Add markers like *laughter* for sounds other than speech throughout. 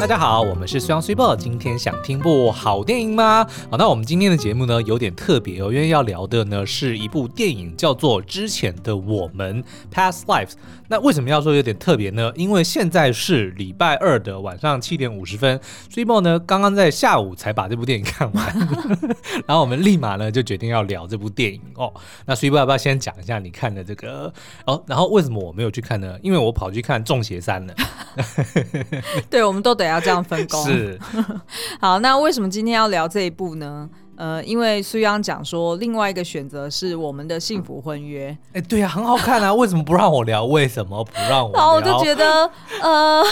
大家好，我们是双 super。今天想听部好电影吗？好，那我们今天的节目呢有点特别哦，因为要聊的呢是一部电影，叫做《之前的我们》（Past Lives）。那为什么要说有点特别呢？因为现在是礼拜二的晚上七点五十分，虽报呢刚刚在下午才把这部电影看完，*laughs* 然后我们立马呢就决定要聊这部电影哦。那虽报要不要先讲一下你看的这个哦？然后为什么我没有去看呢？因为我跑去看《众邪三》了。*laughs* 对，我们都得要这样分工。是，*laughs* 好，那为什么今天要聊这一部呢？呃，因为苏央讲说，另外一个选择是我们的幸福婚约。哎，对呀、啊，很好看啊，为什么不让我聊？为什么不让我聊？*laughs* 然后我就觉得，呃，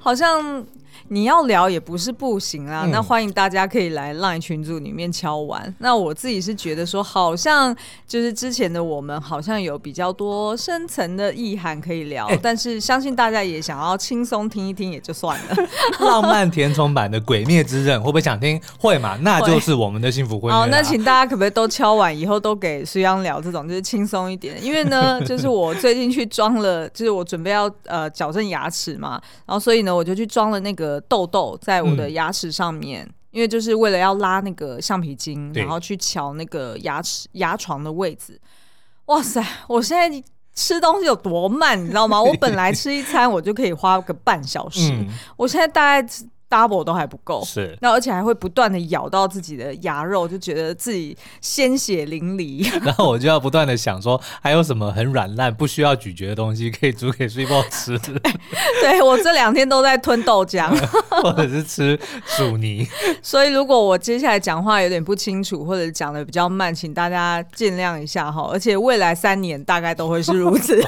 好像。你要聊也不是不行啊，嗯、那欢迎大家可以来 LINE 群组里面敲完。那我自己是觉得说，好像就是之前的我们好像有比较多深层的意涵可以聊，欸、但是相信大家也想要轻松听一听也就算了。*laughs* 浪漫填充版的《鬼灭之刃》会不会想听？会嘛？那就是我们的幸福婚约。好，那请大家可不可以都敲完，以后都给虽阳聊这种就是轻松一点？因为呢，*laughs* 就是我最近去装了，就是我准备要呃矫正牙齿嘛，然后所以呢，我就去装了那个。痘痘在我的牙齿上面，嗯、因为就是为了要拉那个橡皮筋，然后去瞧那个牙齿牙床的位置。哇塞！我现在吃东西有多慢，你知道吗？我本来吃一餐我就可以花个半小时，嗯、我现在大概。Double 都还不够，是，那而且还会不断的咬到自己的牙肉，就觉得自己鲜血淋漓。*laughs* 然后我就要不断的想说，还有什么很软烂不需要咀嚼的东西可以煮给睡报吃？*laughs* 对，我这两天都在吞豆浆，*laughs* 或者是吃薯泥。所以如果我接下来讲话有点不清楚，或者讲的比较慢，请大家见谅一下哈。而且未来三年大概都会是如此。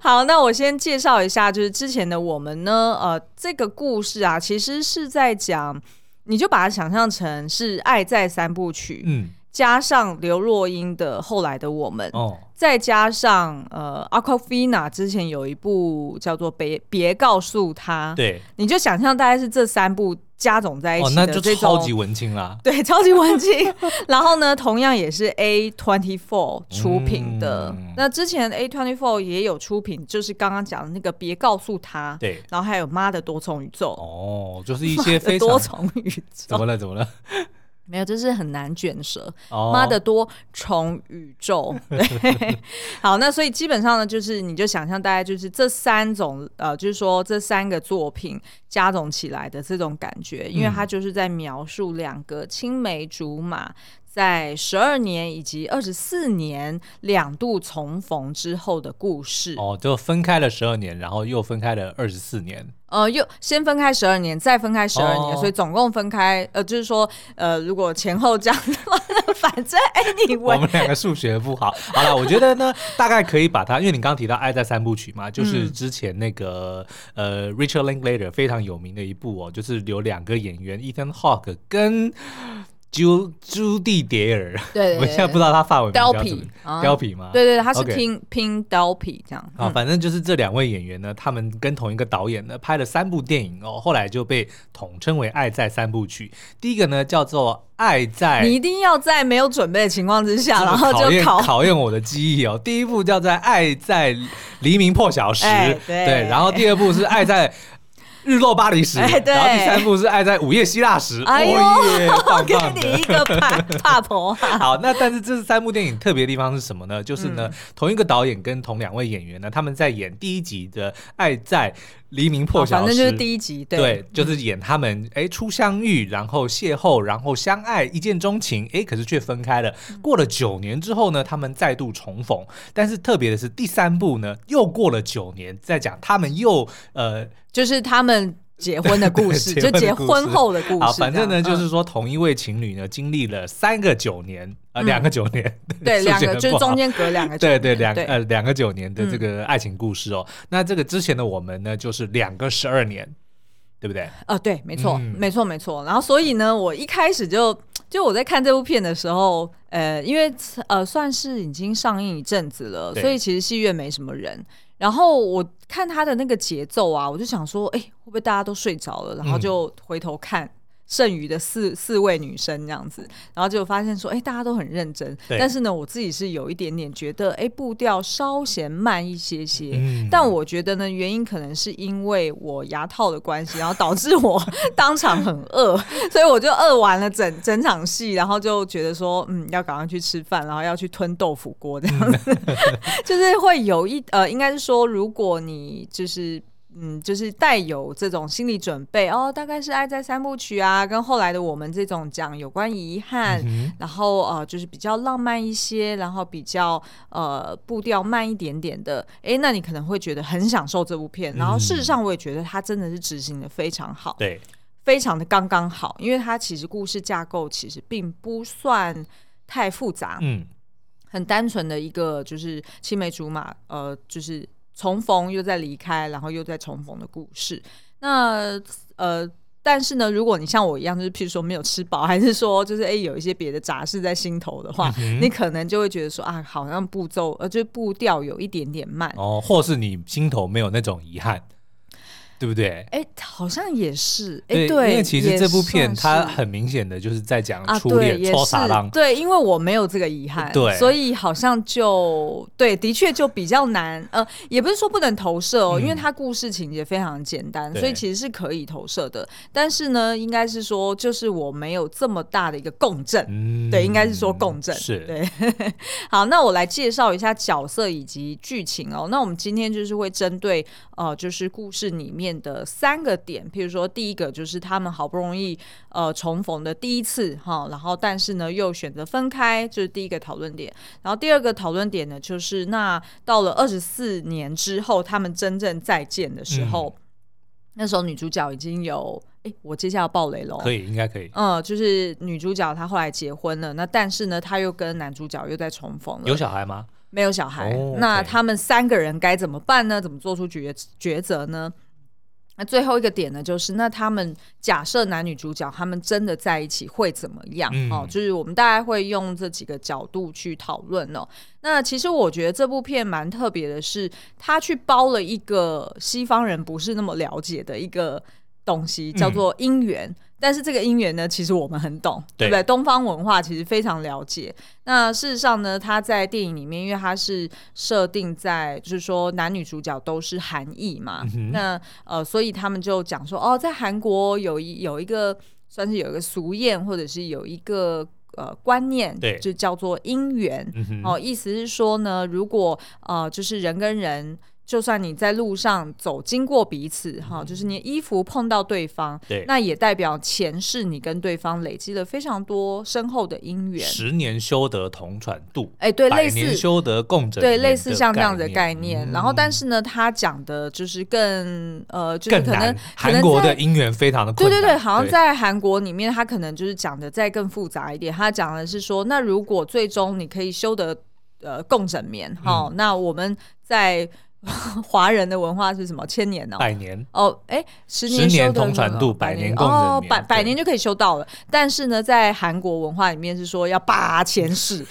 好，那我先介绍一下，就是之前的我们呢，呃。这个故事啊，其实是在讲，你就把它想象成是《爱在三部曲》，嗯，加上刘若英的《后来的我们》，哦，再加上呃，Aquafina 之前有一部叫做《别别告诉他》，对，你就想象大概是这三部。加总在一起的、哦、那就超级文青啦。*laughs* 对，超级文青。*laughs* 然后呢，同样也是 A twenty four 出品的。嗯、那之前 A twenty four 也有出品，就是刚刚讲的那个，别告诉他。对。然后还有妈的多重宇宙。哦，就是一些 *laughs* 非常多重宇宙。怎么了？怎么了？没有，就是很难卷舌。妈、oh. 的多重宇宙，*laughs* 对，好，那所以基本上呢，就是你就想象大概就是这三种，呃，就是说这三个作品加总起来的这种感觉，因为它就是在描述两个青梅竹马。在十二年以及二十四年两度重逢之后的故事哦，就分开了十二年，然后又分开了二十四年。呃，又先分开十二年，再分开十二年，哦、所以总共分开呃，就是说呃，如果前后这样的话，*laughs* 反正 anyway，我们两个数学不好。好了，我觉得呢，大概可以把它，因为你刚刚提到《爱在三部曲》嘛，就是之前那个、嗯、呃，Richard Linklater 非常有名的一部哦，就是有两个演员，Ethan Hawke 跟。朱朱蒂蝶儿，对，*laughs* 我现在不知道他法文名叫什么，貂皮吗？对对，他是拼拼貂皮这样。啊，反正就是这两位演员呢，他们跟同一个导演呢拍了三部电影哦，后来就被统称为《爱在三部曲》。第一个呢叫做《爱在》，你一定要在没有准备的情况之下，*laughs* 然后就考考验我的记忆哦。第一部叫做《爱在黎明破晓时》，对，然后第二部是《爱在》。日落巴黎时，欸、然后第三部是爱在午夜希腊时。哎呦，*laughs* 我给你一个怕 *laughs* 怕婆。好，那但是这三部电影特别的地方是什么呢？就是呢，嗯、同一个导演跟同两位演员呢，他们在演第一集的《爱在黎明破晓哦》，反正就是第一集，对，对就是演他们哎初相遇，然后邂逅，然后相爱，一见钟情，哎，可是却分开了。过了九年之后呢，他们再度重逢。但是特别的是第三部呢，又过了九年，再讲他们又呃。就是他们结婚的故事，*laughs* 就结婚后的故事。好，反正呢，就是说同一位情侣呢，经历了三个九年，啊，*laughs* *laughs* 两个九年，对，两个就是中间隔两个，对对，两呃两个九年的这个爱情故事哦。那这个之前的我们呢，就是两个十二年，对不对？呃，对，没错，没错，没错。然后所以呢，我一开始就就我在看这部片的时候，呃，因为呃算是已经上映一阵子了，所以其实戏院没什么人。然后我看他的那个节奏啊，我就想说，哎，会不会大家都睡着了？然后就回头看，剩余的四四位女生这样子，然后就发现说，哎，大家都很认真，但是呢，我自己是有一点点觉得，哎，步调稍嫌慢一些些。嗯、但我觉得呢，原因可能是因为我牙套的关系，然后导致我当场很饿，*laughs* 所以我就饿完了整整场戏，然后就觉得说，嗯，要赶快去吃饭，然后要去吞豆腐锅这样子，嗯、*laughs* 就是会有一呃，应该是说，如果你就是。嗯，就是带有这种心理准备哦，大概是《爱在三部曲》啊，跟后来的我们这种讲有关遗憾，嗯、然后呃，就是比较浪漫一些，然后比较呃步调慢一点点的，哎，那你可能会觉得很享受这部片。然后事实上，我也觉得它真的是执行的非常好，对，非常的刚刚好，因为它其实故事架构其实并不算太复杂，嗯，很单纯的一个就是青梅竹马，呃，就是。重逢又再离开，然后又再重逢的故事。那呃，但是呢，如果你像我一样，就是譬如说没有吃饱，还是说就是哎有一些别的杂事在心头的话，嗯、你可能就会觉得说啊，好像步骤呃，就步调有一点点慢哦，或是你心头没有那种遗憾。对不对？哎，好像也是。哎，对，因为其实这部片它很明显的就是在讲初恋、初傻浪。对，因为我没有这个遗憾，对，所以好像就对，的确就比较难。呃，也不是说不能投射哦，因为它故事情节非常简单，所以其实是可以投射的。但是呢，应该是说，就是我没有这么大的一个共振。对，应该是说共振。是对。*laughs* 好，那我来介绍一下角色以及剧情哦。那我们今天就是会针对呃，就是故事里面。的三个点，譬如说，第一个就是他们好不容易呃重逢的第一次哈，然后但是呢又选择分开，这、就是第一个讨论点。然后第二个讨论点呢，就是那到了二十四年之后，他们真正再见的时候，嗯、那时候女主角已经有哎，我接下来要爆雷了，可以，应该可以。嗯，就是女主角她后来结婚了，那但是呢，她又跟男主角又在重逢了，有小孩吗？没有小孩。哦、那他们三个人该怎么办呢？怎么做出抉抉择呢？那最后一个点呢，就是那他们假设男女主角他们真的在一起会怎么样？嗯、哦，就是我们大概会用这几个角度去讨论哦。那其实我觉得这部片蛮特别的是，他去包了一个西方人不是那么了解的一个东西，叫做姻缘。嗯但是这个姻缘呢，其实我们很懂，对，对不对？东方文化其实非常了解。那事实上呢，他在电影里面，因为他是设定在，就是说男女主角都是韩裔嘛，嗯、那呃，所以他们就讲说，哦，在韩国有一有一个算是有一个俗谚，或者是有一个呃观念，对，就叫做姻缘。嗯、哦，意思是说呢，如果呃，就是人跟人。就算你在路上走经过彼此，哈、嗯，就是你的衣服碰到对方，对，那也代表前世你跟对方累积了非常多深厚的姻缘。十年修得同船渡，哎，对，类似修得共枕，对，类似像这样的概念。嗯、然后，但是呢，他讲的就是更呃，就是可能韩国的姻缘非常的困难，对对对，好像在韩国里面，他可能就是讲的再更复杂一点。他讲的是说，那如果最终你可以修得呃共枕眠，哈、嗯，那我们在。*laughs* 华人的文化是什么？千年哦，百年哦，哎，十年修得同船渡，百年哦，百百年就可以修到了。但是呢，在韩国文化里面是说要八千世，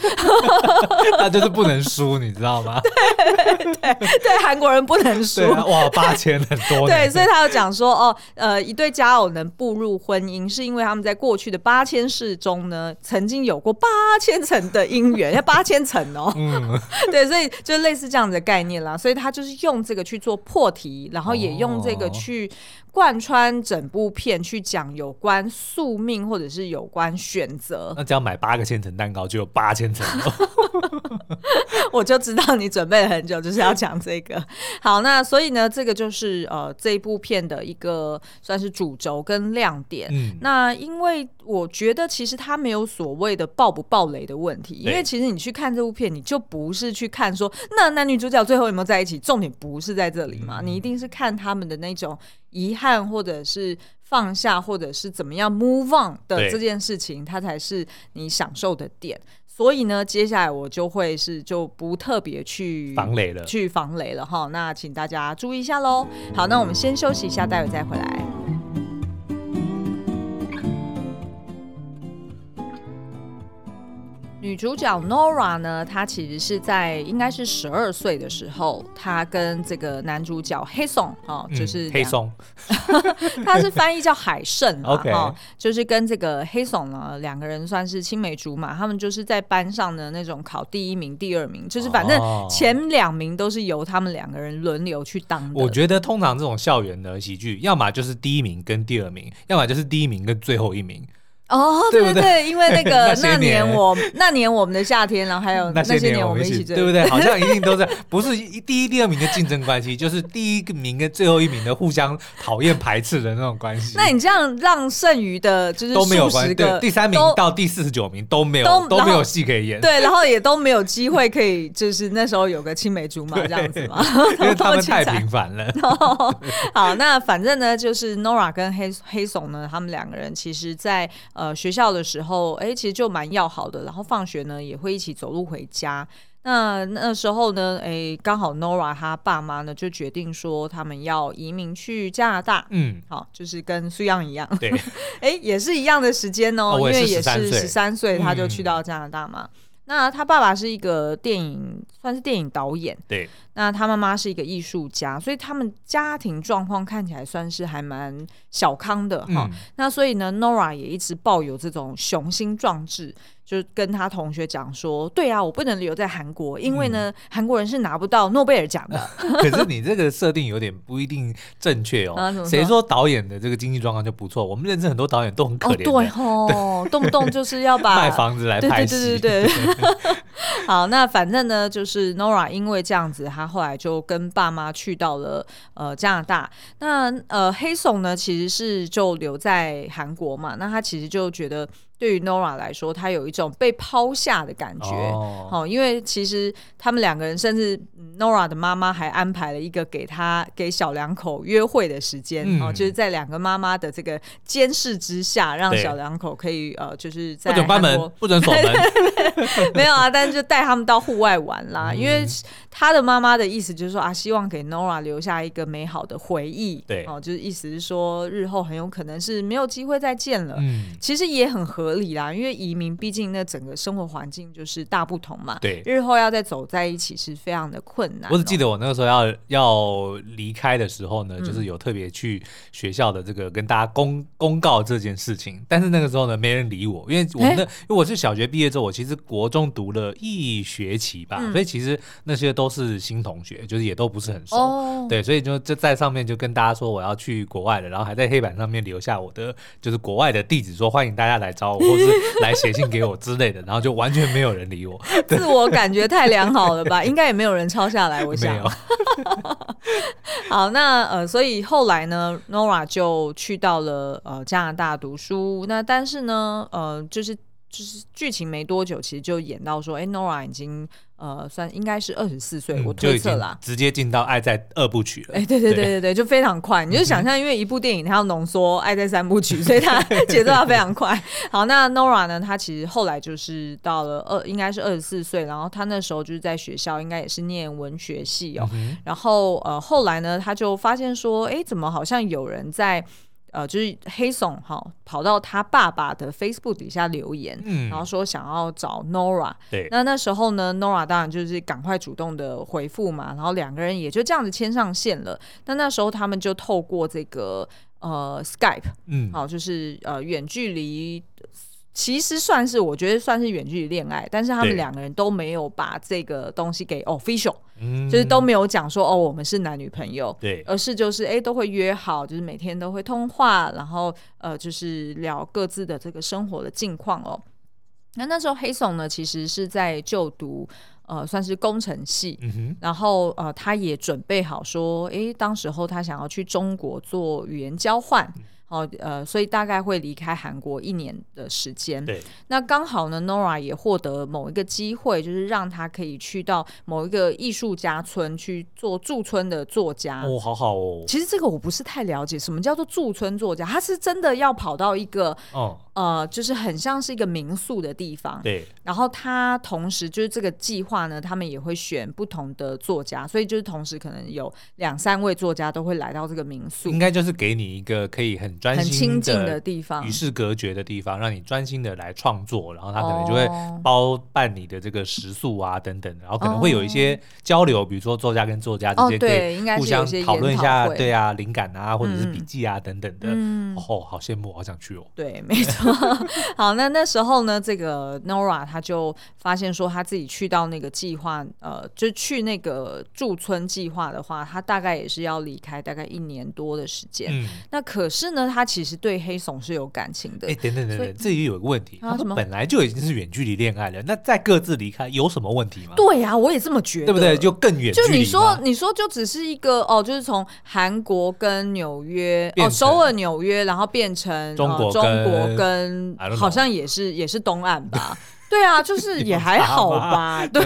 *laughs* 那就是不能输，你知道吗？对 *laughs* 对对，对韩国人不能输。哇，八千很多。对，所以他有讲说，哦，呃，一对佳偶能步入婚姻，是因为他们在过去的八千世中呢，曾经有过八千层的姻缘，要八千层哦。嗯，对，所以就类似这样子的概念啦。所以他。就是用这个去做破题，然后也用这个去贯穿整部片，去讲有关宿命或者是有关选择。那只要买八个千层蛋糕，就有八千层。*laughs* 我就知道你准备了很久，就是要讲这个。*laughs* 好，那所以呢，这个就是呃这一部片的一个算是主轴跟亮点。嗯，那因为我觉得其实它没有所谓的爆不爆雷的问题，因为其实你去看这部片，你就不是去看说那男女主角最后有没有在一起，重点不是在这里嘛，你一定是看他们的那种遗憾，或者是放下，或者是怎么样 move on 的这件事情，它才是你享受的点。所以呢，接下来我就会是就不特别去防雷了，去防雷了哈。那请大家注意一下喽。好，那我们先休息一下，待会再回来。女主角 Nora 呢，她其实是在应该是十二岁的时候，她跟这个男主角黑松哦，就是、嗯、黑松，他是翻译叫海胜，*laughs* OK，哦，就是跟这个黑松呢两个人算是青梅竹马，他们就是在班上的那种考第一名、第二名，就是反正前两名都是由他们两个人轮流去当的。我觉得通常这种校园的喜剧，要么就是第一名跟第二名，要么就是第一名跟最后一名。哦，对对对，因为那个 *laughs* 那年我那年我们的夏天，然后还有那些年我们一起，对不对？*laughs* 好像一定都在，不是第一、第二名的竞争关系，就是第一个名跟最后一名的互相讨厌排斥的那种关系。那你这样让剩余的就是都没有关系，对，第三名到第四十九名都没有都没有戏可以演，对，然后也都没有机会可以就是那时候有个青梅竹马这样子嘛，*laughs* 因为他们太平凡了。好，那反正呢，就是 Nora 跟黑黑松呢，他们两个人其实，在呃学校的时候。哎，其实就蛮要好的。然后放学呢，也会一起走路回家。那那时候呢，哎，刚好 Nora 她爸妈呢就决定说，他们要移民去加拿大。嗯，好，就是跟苏阳一样，对，*laughs* 哎，也是一样的时间哦，哦因为也是十三岁，他就去到加拿大嘛。嗯那他爸爸是一个电影，算是电影导演。对。那他妈妈是一个艺术家，所以他们家庭状况看起来算是还蛮小康的哈。嗯、那所以呢，Nora 也一直抱有这种雄心壮志。就跟他同学讲说，对啊，我不能留在韩国，因为呢，韩、嗯、国人是拿不到诺贝尔奖的。*laughs* 可是你这个设定有点不一定正确哦。谁、啊、说导演的这个经济状况就不错？我们认识很多导演都很可怜。对哦，动不动就是要把 *laughs* 卖房子来拍戏。对对对对对。*laughs* 好，那反正呢，就是 Nora 因为这样子，他后来就跟爸妈去到了呃加拿大。那呃黑松呢，其实是就留在韩国嘛。那他其实就觉得。对于 Nora 来说，他有一种被抛下的感觉。哦，哦，因为其实他们两个人，甚至 Nora 的妈妈还安排了一个给他给小两口约会的时间。嗯、哦，就是在两个妈妈的这个监视之下，让小两口可以呃，就是在不准关门，不准锁门。*laughs* 没有啊，但是就带他们到户外玩啦。嗯、因为他的妈妈的意思就是说啊，希望给 Nora 留下一个美好的回忆。对，哦，就是意思是说，日后很有可能是没有机会再见了。嗯，其实也很。合理啦，因为移民毕竟那整个生活环境就是大不同嘛。对，日后要再走在一起是非常的困难喔。我只记得我那个时候要要离开的时候呢，就是有特别去学校的这个跟大家公公告这件事情。但是那个时候呢，没人理我，因为我们的，欸，因为我是小学毕业之后，我其实国中读了一学期吧，嗯，所以其实那些都是新同学，就是也都不是很熟。哦，对，所以就就在上面就跟大家说我要去国外了，然后还在黑板上面留下我的就是国外的地址，说欢迎大家来找我。或是来写信给我之类的，然后就完全没有人理我，*laughs* 自我感觉太良好了吧？*laughs* 应该也没有人抄下来，我想。*laughs* 好，那呃，所以后来呢，Nora 就去到了呃加拿大读书。那但是呢，呃，就是就是剧情没多久，其实就演到说，哎，Nora 已经。呃，算应该是二十四岁，我推测啦，直接进到《爱在二部曲》了。哎，对对对对对，就非常快。你就想象，因为一部电影它要浓缩《爱在三部曲》，所以它 *laughs* 节奏要非常快。好，那 Nora 呢？她其实后来就是到了二，应该是二十四岁，然后她那时候就是在学校，应该也是念文学系哦。然后呃，后来呢，她就发现说，哎，怎么好像有人在。呃，就是黑松哈跑到他爸爸的 Facebook 底下留言，嗯，然后说想要找 Nora。对，那那时候呢，Nora 当然就是赶快主动的回复嘛，然后两个人也就这样子牵上线了。那那时候他们就透过这个呃 Skype，嗯，好，就是呃远距离。其实算是，我觉得算是远距离恋爱，但是他们两个人都没有把这个东西给 official，对就是都没有讲说哦，我们是男女朋友，对，而是就是哎都会约好，就是每天都会通话，然后呃就是聊各自的这个生活的近况哦。那那时候黑松呢，其实是在就读呃算是工程系，嗯、然后呃他也准备好说，哎，当时候他想要去中国做语言交换。好，呃，所以大概会离开韩国一年的时间。对，那刚好呢，Nora 也获得某一个机会，就是让他可以去到某一个艺术家村去做驻村的作家。哦，好好哦。其实这个我不是太了解，什么叫做驻村作家？他是真的要跑到一个哦。呃，就是很像是一个民宿的地方。对。然后他同时就是这个计划呢，他们也会选不同的作家，所以就是同时可能有两三位作家都会来到这个民宿。应该就是给你一个可以很很专心很亲近的地方，与世隔绝的地方，让你专心的来创作。然后他可能就会包办你的这个食宿啊等等，然后可能会有一些交流，比如说作家跟作家之间可以互相讨论一下，对啊，灵感啊或者是笔记啊等等的。哦，好羡慕，好想去哦。对，没错。*laughs* 好，那那时候呢，这个 Nora 他就发现说，他自己去到那个计划，呃，就去那个驻村计划的话，他大概也是要离开大概一年多的时间。嗯，那可是呢，他其实对黑怂是有感情的。哎，等等等等，这里有一个问题，他们本来就已经是远距离恋爱了，那再各自离开有什么问题吗？对呀，我也这么觉得，对不对？就更远。就你说，你说就只是一个哦，就是从韩国跟纽约哦，首尔纽约，然后变成中国中国跟好像也是也是东岸吧。对啊，就是 *laughs* 也还好吧。*laughs* 对，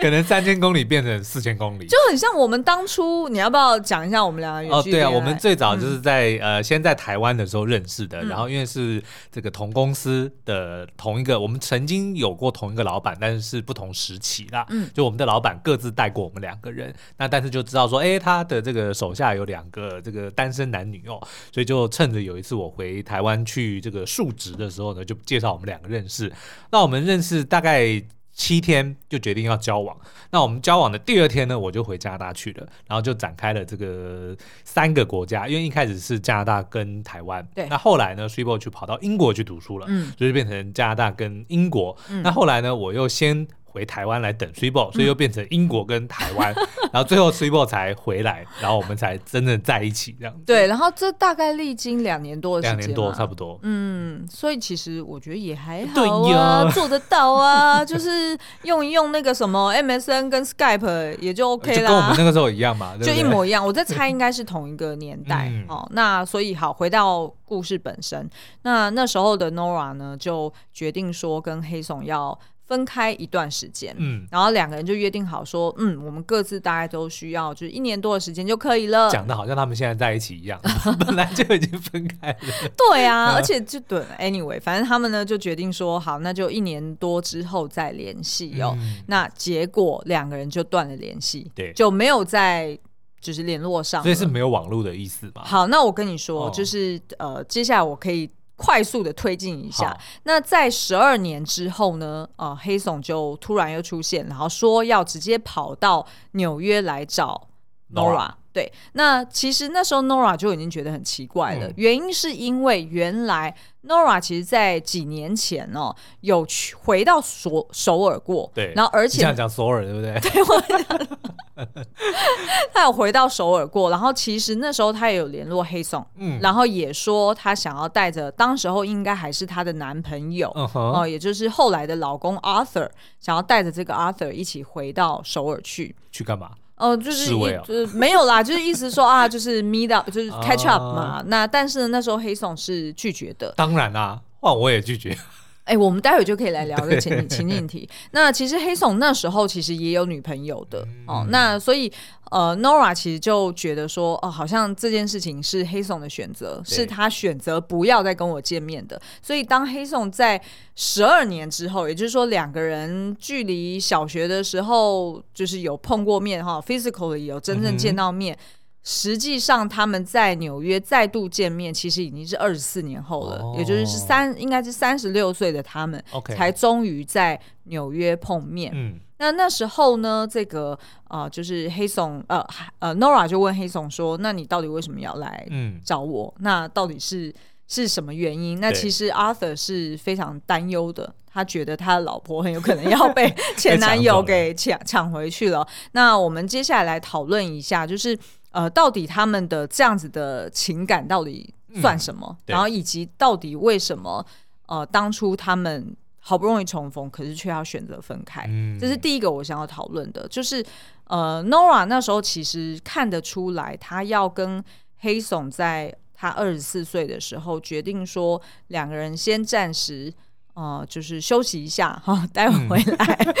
可能三千公里变成四千公里，就很像我们当初。你要不要讲一下我们两个？哦，对啊，我们最早就是在呃，先在台湾的时候认识的，然后因为是这个同公司的同一个，我们曾经有过同一个老板，但是是不同时期啦。嗯，就我们的老板各自带过我们两个人，那但是就知道说，哎，他的这个手下有两个这个单身男女哦，所以就趁着有一次我回台湾去这个述职的时候呢，就介绍我们两个认识。那我们认。是大概七天就决定要交往，那我们交往的第二天呢，我就回加拿大去了，然后就展开了这个三个国家，因为一开始是加拿大跟台湾，对，那后来呢，Switch 去跑到英国去读书了，嗯，所以就变成加拿大跟英国，嗯，那后来呢，我又先。回台湾来等 Switch，所以又变成英国跟台湾，嗯、然后最后 Switch 才回来，然后我们才真正在一起这样子。对，然后这大概历经两年多的时间，两年多差不多。嗯，所以其实我觉得也还好啊，呀做得到啊，就是用一用那个什么 MSN 跟 Skype 也就 OK 啦，跟我们那个时候一样嘛，就一模一样。我在猜应该是同一个年代哦。嗯、那所以好，回到故事本身，那那时候的 Nora 呢，就决定说跟黑怂要。分开一段时间，嗯，然后两个人就约定好说，嗯，我们各自大概都需要就是一年多的时间就可以了。讲的好像他们现在在一起一样，*laughs* 本来就已经分开了。*laughs* 对啊，*laughs* 而且就对，anyway，反正他们呢就决定说，好，那就一年多之后再联系哦。嗯、那结果两个人就断了联系，对，就没有再就是联络上，所以是没有网络的意思吧？好，那我跟你说，哦、就是呃，接下来我可以。快速的推进一下，那在十二年之后呢？呃，黑怂就突然又出现，然后说要直接跑到纽约来找 Nora。对，那其实那时候 Nora 就已经觉得很奇怪了，嗯、原因是因为原来 Nora 其实，在几年前哦，有去回到首首尔过，对，然后而且这样讲首尔对不对？对，我讲。*laughs* 他有回到首尔过，然后其实那时候他也有联络黑松，嗯，然后也说他想要带着，当时候应该还是他的男朋友，哦、uh huh. 呃，也就是后来的老公 Arthur，想要带着这个 Arthur 一起回到首尔去，去干嘛？哦、呃，就是一、哦、就是没有啦，就是意思说啊，就是 meet up，就是 catch up 嘛。Uh、那但是呢，那时候黑怂是拒绝的，当然啦，换我也拒绝。哎、欸，我们待会就可以来聊这个情情境题。那其实黑怂那时候其实也有女朋友的、嗯、哦，那所以呃，Nora 其实就觉得说，哦，好像这件事情是黑怂的选择，是他选择不要再跟我见面的。所以当黑怂在十二年之后，也就是说两个人距离小学的时候就是有碰过面哈，physically 有真正见到面。嗯实际上，他们在纽约再度见面，其实已经是二十四年后了，哦、也就是是三，应该是三十六岁的他们.才终于在纽约碰面。嗯，那那时候呢，这个呃，就是黑松，呃呃，Nora 就问黑松说：“那你到底为什么要来找我？嗯、那到底是是什么原因？”那其实 Arthur 是非常担忧的，他觉得他的老婆很有可能要被 *laughs* 前男友给抢抢回去了。那我们接下来来讨论一下，就是。呃，到底他们的这样子的情感到底算什么？嗯、然后以及到底为什么呃，当初他们好不容易重逢，可是却要选择分开？嗯、这是第一个我想要讨论的，就是呃，Nora 那时候其实看得出来，他要跟黑怂在他二十四岁的时候决定说，两个人先暂时呃，就是休息一下哈，待会回来、嗯、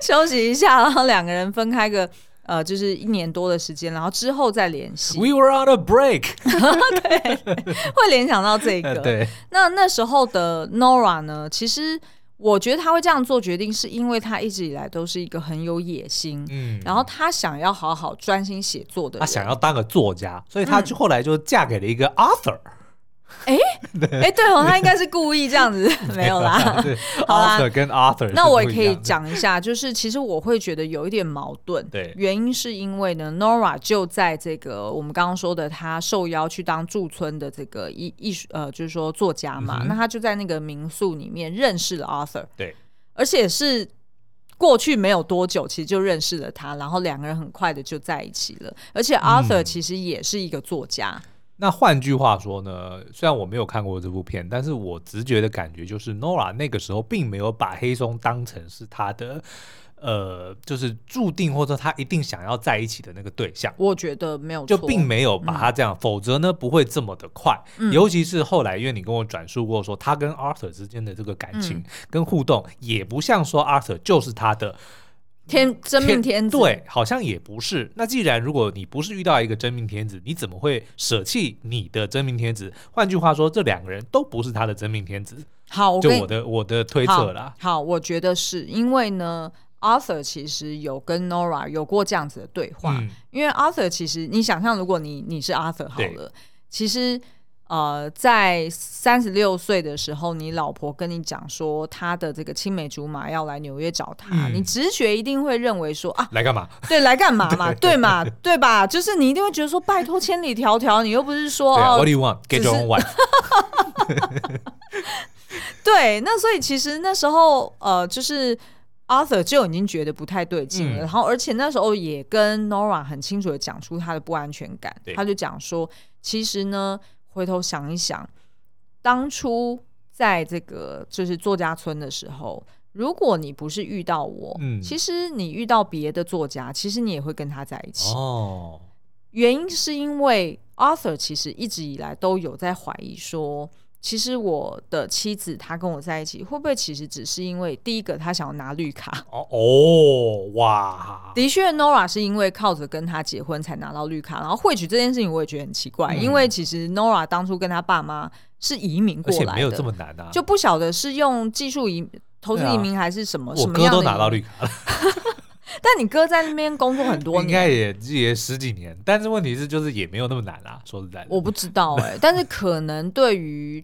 休息一下，然后两个人分开个。呃，就是一年多的时间，然后之后再联系。We were on a break。*laughs* 对，会联想到这 *laughs* 个。对。那那时候的 Nora 呢？其实我觉得他会这样做决定，是因为他一直以来都是一个很有野心，嗯，然后他想要好好专心写作的人。他想要当个作家，所以他就后来就嫁给了一个 Arthur。*laughs* 哎哎，对哦，他应该是故意这样子，没有啦。*laughs* *laughs* 好啦，Arthur 跟 Arthur，那我也可以讲一下，就是其实我会觉得有一点矛盾。对，原因是因为呢，Nora 就在这个我们刚刚说的，他受邀去当驻村的这个艺艺术呃，就是说作家嘛，嗯、那他就在那个民宿里面认识了 Arthur。对，而且是过去没有多久，其实就认识了他，然后两个人很快的就在一起了。而且 Arthur 其实也是一个作家。嗯那换句话说呢，虽然我没有看过这部片，但是我直觉的感觉就是 Nora 那个时候并没有把黑松当成是他的，呃，就是注定或者他一定想要在一起的那个对象。我觉得没有，就并没有把他这样，嗯、否则呢不会这么的快。嗯、尤其是后来，因为你跟我转述过说，他跟 Arthur 之间的这个感情跟互动，也不像说 Arthur 就是他的。天真命天子，对，好像也不是。那既然如果你不是遇到一个真命天子，你怎么会舍弃你的真命天子？换句话说，这两个人都不是他的真命天子。好，就我的我的推测啦。好，我觉得是因为呢，Arthur 其实有跟 Nora 有过这样子的对话。嗯、因为 Arthur 其实，你想象，如果你你是 Arthur 好了，其实。呃，在三十六岁的时候，你老婆跟你讲说，她的这个青梅竹马要来纽约找她，嗯、你直觉一定会认为说啊，来干嘛？对，来干嘛嘛？*laughs* 对嘛？对吧？就是你一定会觉得说，拜托，千里迢迢，你又不是说对、啊、What do you want? Get your own wife。*laughs* 对，那所以其实那时候，呃，就是 Arthur 就已经觉得不太对劲了，嗯、然后而且那时候也跟 Nora 很清楚的讲出他的不安全感，他就讲说，其实呢。回头想一想，当初在这个就是作家村的时候，如果你不是遇到我，嗯，其实你遇到别的作家，其实你也会跟他在一起。哦，原因是因为 Arthur 其实一直以来都有在怀疑说。其实我的妻子她跟我在一起，会不会其实只是因为第一个她想要拿绿卡？哦哦，哇！的确，Nora 是因为靠着跟他结婚才拿到绿卡，然后汇取这件事情我也觉得很奇怪，嗯、因为其实 Nora 当初跟他爸妈是移民过来的，没有这么难啊，就不晓得是用技术移投资移民还是什么？啊、什么样的我哥都拿到绿卡了，*laughs* 但你哥在那边工作很多 *laughs* 年，应该也也十几年，但是问题是就是也没有那么难啊，说实在的，我不知道哎、欸，但是可能对于。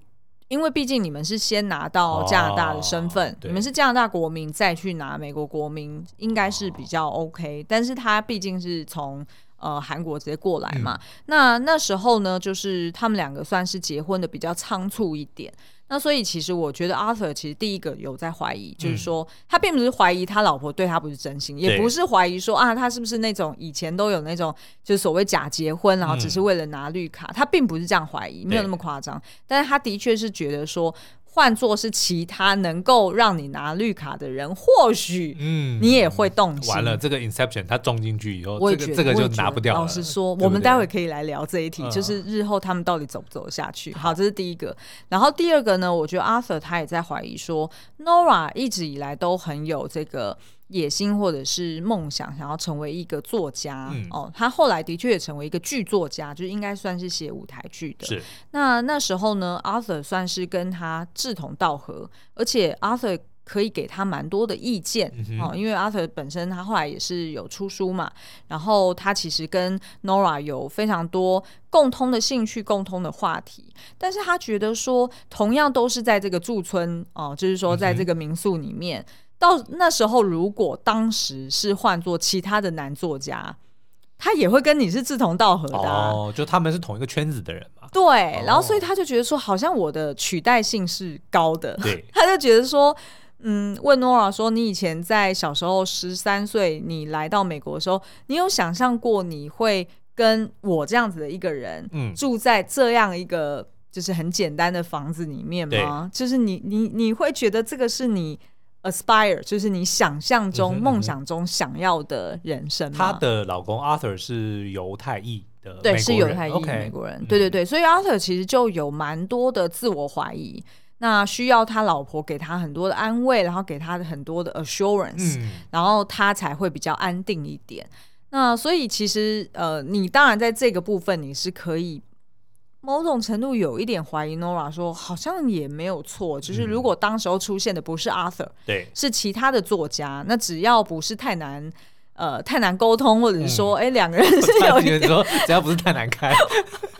因为毕竟你们是先拿到加拿大的身份，哦、你们是加拿大国民再去拿美国国民，应该是比较 OK。但是他毕竟是从呃韩国直接过来嘛，嗯、那那时候呢，就是他们两个算是结婚的比较仓促一点。那所以其实我觉得 Arthur 其实第一个有在怀疑，就是说他并不是怀疑他老婆对他不是真心，也不是怀疑说啊他是不是那种以前都有那种就是所谓假结婚，然后只是为了拿绿卡，他并不是这样怀疑，没有那么夸张，但是他的确是觉得说。换作是其他能够让你拿绿卡的人，或许嗯，你也会动心。完了，这个 Inception 它中进去以后，这个这个就拿不掉了。老实说，我们待会可以来聊这一题，就是日后他们到底走不走下去。好，这是第一个。然后第二个呢，我觉得 Arthur 他也在怀疑说，Nora 一直以来都很有这个。野心或者是梦想，想要成为一个作家、嗯、哦。他后来的确也成为一个剧作家，就应该算是写舞台剧的。是。那那时候呢，Arthur 算是跟他志同道合，而且 Arthur 可以给他蛮多的意见、嗯、哦。因为 Arthur 本身他后来也是有出书嘛，然后他其实跟 Nora 有非常多共通的兴趣、共通的话题。但是他觉得说，同样都是在这个驻村哦，就是说在这个民宿里面。嗯到那时候，如果当时是换做其他的男作家，他也会跟你是志同道合的、啊、哦，就他们是同一个圈子的人嘛。对，哦、然后所以他就觉得说，好像我的取代性是高的。对，*laughs* 他就觉得说，嗯，问 Nora 说，你以前在小时候十三岁，你来到美国的时候，你有想象过你会跟我这样子的一个人，嗯，住在这样一个就是很简单的房子里面吗？就是你你你会觉得这个是你。Aspire 就是你想象中、梦想中想要的人生。她的老公 Arthur 是犹太裔的，对，是犹太裔美国人。对对对，所以 Arthur 其实就有蛮多的自我怀疑，嗯、那需要他老婆给他很多的安慰，然后给他很多的 assurance，、嗯、然后他才会比较安定一点。那所以其实呃，你当然在这个部分你是可以。某种程度有一点怀疑，Nora 说好像也没有错，就是如果当时候出现的不是 Arthur，对，是其他的作家，那只要不是太难，呃，太难沟通，或者是说，哎，两个人是 *laughs* 有一点，只要不是太难开，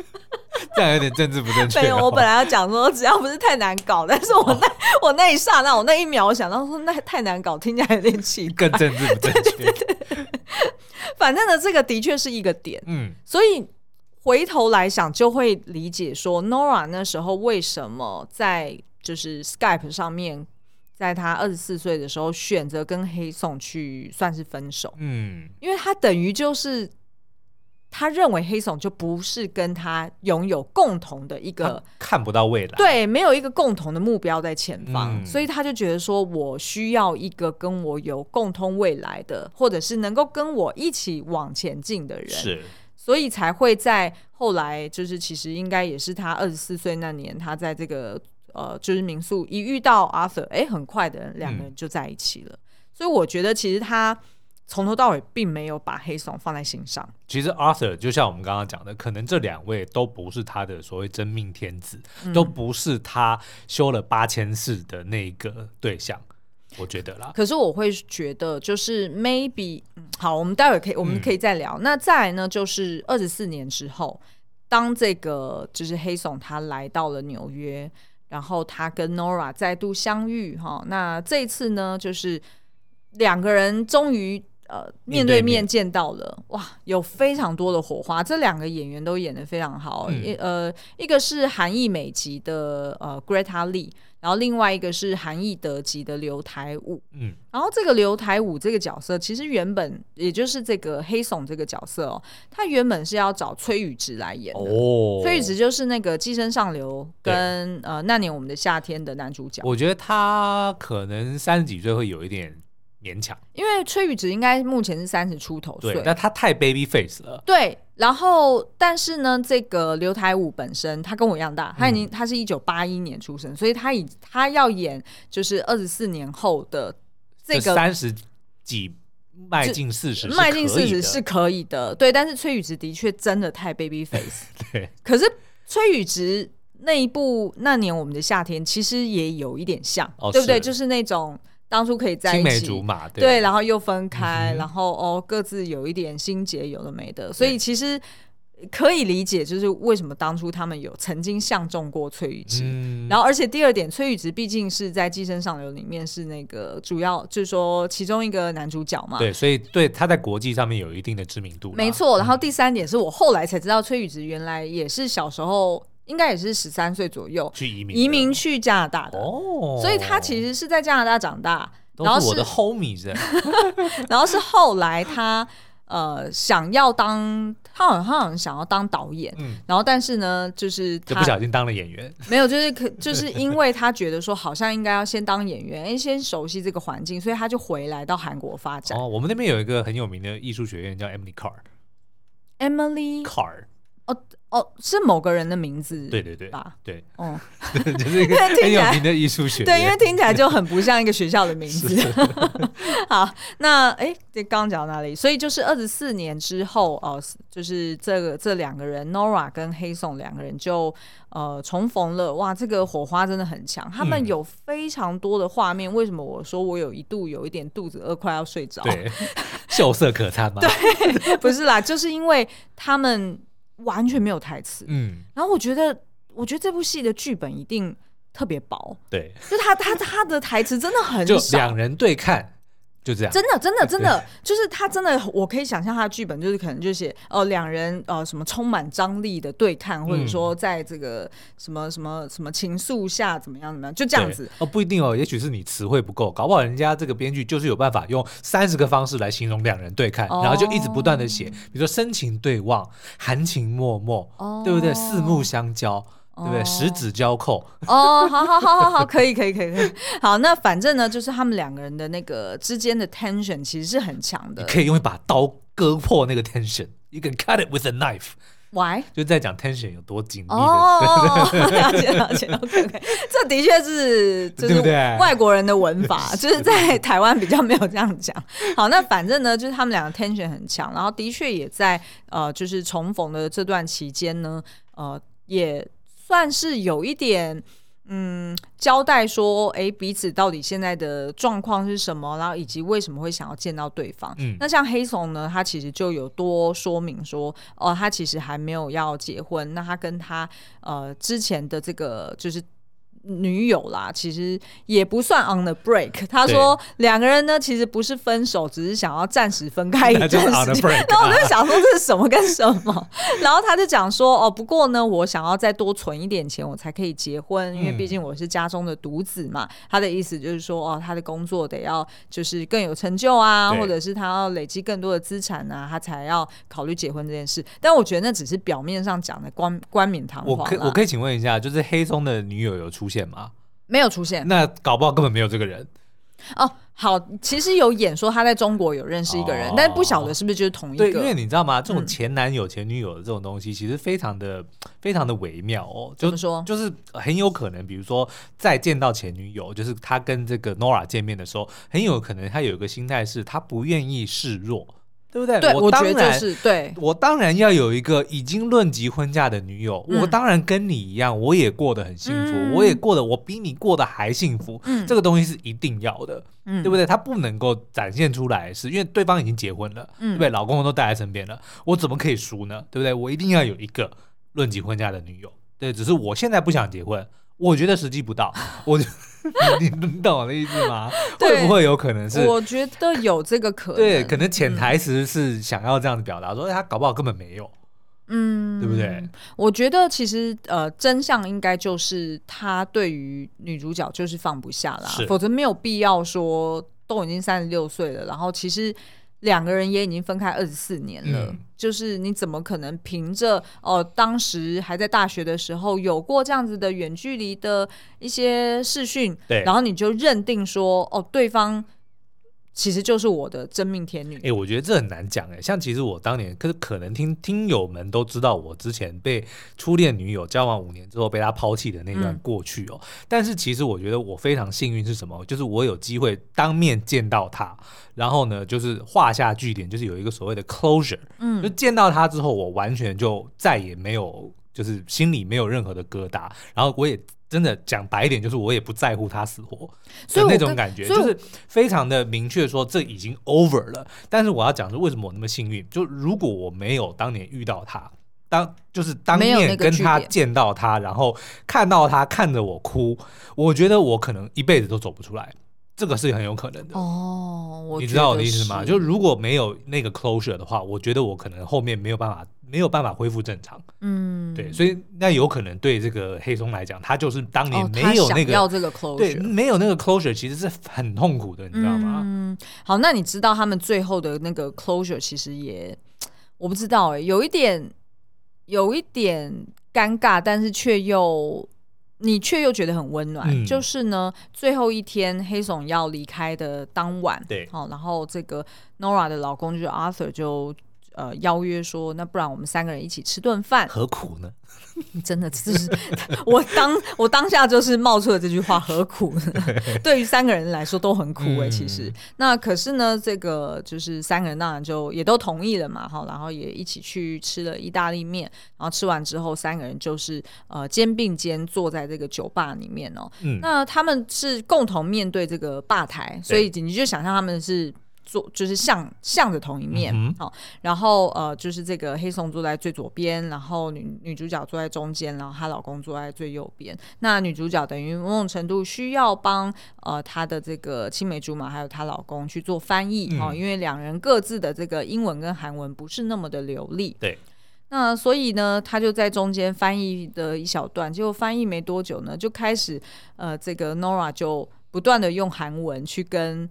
*laughs* 这样有点政治不正确。没有，我本来要讲说只要不是太难搞，但是我那、哦、我那一刹那，我那一秒，我想到说那太难搞，听起来有点奇怪，更政治不正确。对对对，反正呢，这个的确是一个点。嗯，所以回头来想，就会理解说 Nora 那时候为什么在就是 Skype 上面。在他二十四岁的时候，选择跟黑松去算是分手。嗯，因为他等于就是他认为黑松就不是跟他拥有共同的一个看不到未来，对，没有一个共同的目标在前方，嗯，所以他就觉得说我需要一个跟我有共通未来的，或者是能够跟我一起往前进的人，是，所以才会在后来就是其实应该也是他二十四岁那年，他在这个。呃，就是民宿一遇到 Arthur，哎，很快的两个人就在一起了。嗯。所以我觉得其实他从头到尾并没有把黑松放在心上。其实 Arthur 就像我们刚刚讲的，可能这两位都不是他的所谓真命天子，嗯，都不是他修了八千世的那个对象。我觉得啦。可是我会觉得，就是 maybe，好，我们待会可以，我们可以再聊。嗯。那再来呢，就是二十四年之后，当这个就是黑松他来到了纽约。然后他跟 Nora 再度相遇，哈，那这一次呢，就是两个人终于呃面对面见到了，哇，有非常多的火花，这两个演员都演得非常好，嗯、呃，一个是韩裔美籍的呃 Greta Lee。然后另外一个是韩裔德籍的刘台武，嗯，然后这个刘台武这个角色，其实原本也就是这个黑松这个角色哦，他原本是要找崔宇植来演的，哦，崔宇植就是那个《寄生上流》跟呃那年我们的夏天的男主角。我觉得他可能三十几岁会有一点勉强，因为崔宇植应该目前是三十出头岁，但他太 baby face 了，对。然后，但是呢，这个刘台武本身他跟我一样大，他已经、嗯、他是一九八一年出生，所以他以他要演就是二十四年后的这个三十几迈进四十，迈进四十是可以的，对。但是崔宇植的确真的太 baby face，*laughs* 对。可是崔宇植那一部那年我们的夏天其实也有一点像，哦、对不对？就是那种。当初可以在一起，对，对，然后又分开，嗯、然后哦，各自有一点心结，有的没的，所以其实可以理解，就是为什么当初他们有曾经相中过崔宇植。嗯、然后，而且第二点，崔宇植毕竟是在《寄生上流》里面是那个主要，就是说其中一个男主角嘛，对，所以对他在国际上面有一定的知名度。没错，然后第三点是我后来才知道，崔宇植原来也是小时候。应该也是十三岁左右去移民，移民去加拿大的，哦，所以他其实是在加拿大长大，然后是我的 homies，*laughs* 然后是后来他呃想要当，他好像他好像想要当导演，嗯，然后但是呢，就是他就不小心当了演员，没有，就是可 *laughs* 就是因为他觉得说好像应该要先当演员，先熟悉这个环境，所以他就回来到韩国发展。哦，我们那边有一个很有名的艺术学院叫 Emily Carr，Emily Carr。哦哦，是某个人的名字，对对对，吧？对，哦，*laughs* 就是一个很有名的艺术学，对，因为听起来就很不像一个学校的名字。*laughs* 好，那哎，这刚讲到哪里？所以就是二十四年之后，哦，就是这个这两个人，Nora 跟黑松两个人就呃重逢了。哇，这个火花真的很强，他们有非常多的画面。为什么我说我有一度有一点肚子饿，快要睡着？对，*laughs* 秀色可餐吗？对，不是啦，就是因为他们。完全没有台词，嗯，然后我觉得，我觉得这部戏的剧本一定特别薄，对，就他他他的台词真的很少，就两人对看。就这样，真的，真的，真的，就是他真的，我可以想象他的剧本就是可能就写哦，两人呃什么充满张力的对抗，或者说在这个什么什么什么情愫下怎么样怎么样，就这样子哦，不一定哦，也许是你词汇不够，搞不好人家这个编剧就是有办法用三十个方式来形容两人对看，哦、然后就一直不断的写，比如说深情对望、含情脉脉，哦、对不对？四目相交。对不对？十指交扣 *laughs* 哦，好好好好好，可以可以可以可以。*laughs* 好，那反正呢，就是他们两个人的那个之间的 tension 其实是很强的。你可以用一把刀割破那个 tension，you can cut it with a knife。Why？就在讲 tension 有多紧密。哦，了解了解。*laughs* OK OK，这的确是就是外国人的文法，就是在台湾比较没有这样讲。好，那反正呢，就是他们两个 tension 很强，然后的确也在呃，就是重逢的这段期间呢，呃，也。算是有一点，嗯，交代说，哎，彼此到底现在的状况是什么，然后以及为什么会想要见到对方。嗯，那像黑松呢，他其实就有多说明说，哦，他其实还没有要结婚，那他跟他呃之前的这个就是。女友啦，其实也不算 on the break。他说两个人呢，其实不是分手，只是想要暂时分开一 *laughs* 段时间。*laughs* 然后我就想说这是什么跟什么？然后他就讲说哦，不过呢，我想要再多存一点钱，我才可以结婚，因为毕竟我是家中的独子嘛。他的意思就是说哦，他的工作得要就是更有成就啊，或者是他要累积更多的资产啊，他才要考虑结婚这件事。但我觉得那只是表面上讲的冠冠冕堂皇。我可我可以请问一下，就是黑松的女友有出现吗？没有出现，那搞不好根本没有这个人。哦，好，其实有演说他在中国有认识一个人，哦、但不晓得是不是就是同一个。对，因为你知道吗？这种前男友、前女友的这种东西，其实非常的、非常的微妙哦。就怎么说？就是很有可能，比如说再见到前女友，就是他跟这个 Nora 见面的时候，很有可能他有一个心态是他不愿意示弱。对不对？对，我当然，我当然要有一个已经论及婚嫁的女友，嗯、我当然跟你一样，我也过得很幸福，嗯、我也过得我比你过得还幸福。嗯，这个东西是一定要的，嗯，对不对？他不能够展现出来是，是因为对方已经结婚了，嗯，对不对？老公都带在身边了，我怎么可以输呢？对不对？我一定要有一个论及婚嫁的女友。对，只是我现在不想结婚，我觉得时机不到，*laughs* 我就。*laughs* 你你懂我的意思吗？会不会有可能是？我觉得有这个可能。对，可能潜台词是想要这样子表达，说他搞不好根本没有，嗯，对不对？我觉得其实呃，真相应该就是他对于女主角就是放不下啦，否则没有必要说都已经三十六岁了，然后其实。两个人也已经分开二十四年了，嗯、就是你怎么可能凭着哦、呃，当时还在大学的时候有过这样子的远距离的一些视讯，然后你就认定说哦，对方。其实就是我的真命天女。哎、欸，我觉得这很难讲哎、欸。像其实我当年，可是可能听听友们都知道，我之前被初恋女友交往五年之后被她抛弃的那段过去哦。嗯、但是其实我觉得我非常幸运是什么？就是我有机会当面见到她，然后呢，就是画下句点，就是有一个所谓的 closure。嗯，就见到她之后，我完全就再也没有，就是心里没有任何的疙瘩。然后我也。真的讲白一点，就是我也不在乎他死活，所以那种感觉就是非常的明确，说这已经 over 了。但是我要讲是，为什么我那么幸运？就如果我没有当年遇到他，当就是当面跟他见到他，然后看到他看着我哭，我觉得我可能一辈子都走不出来。这个是很有可能的哦，你知道我的意思吗？就如果没有那个 closure 的话，我觉得我可能后面没有办法，没有办法恢复正常。嗯，对，所以那有可能对这个黑松来讲，他就是当年没有那个、哦、要这个 closure，对，没有那个 closure，其实是很痛苦的，你知道吗？嗯，好，那你知道他们最后的那个 closure 其实也我不知道哎、欸，有一点有一点尴尬，但是却又。你却又觉得很温暖，嗯、就是呢，最后一天黑总要离开的当晚，对，好，然后这个 Nora 的老公就是 Arthur 就。呃，邀约说，那不然我们三个人一起吃顿饭，何苦呢？*laughs* 真的，就是 *laughs* 我当我当下就是冒出了这句话，*laughs* 何苦呢？对于三个人来说都很苦哎、欸，嗯、其实。那可是呢，这个就是三个人当然就也都同意了嘛，哈，然后也一起去吃了意大利面，然后吃完之后，三个人就是呃肩并肩坐在这个酒吧里面哦。嗯，那他们是共同面对这个吧台，所以你就想象他们是。坐就是向向着同一面，好、嗯哼哦，然后呃，就是这个黑松坐在最左边，然后女女主角坐在中间，然后她老公坐在最右边。那女主角等于某种程度需要帮呃她的这个青梅竹马还有她老公去做翻译，哦，因为两人各自的这个英文跟韩文不是那么的流利。对，那所以呢，她就在中间翻译的一小段，结果翻译没多久呢，就开始呃，这个 Nora 就不断的用韩文去跟。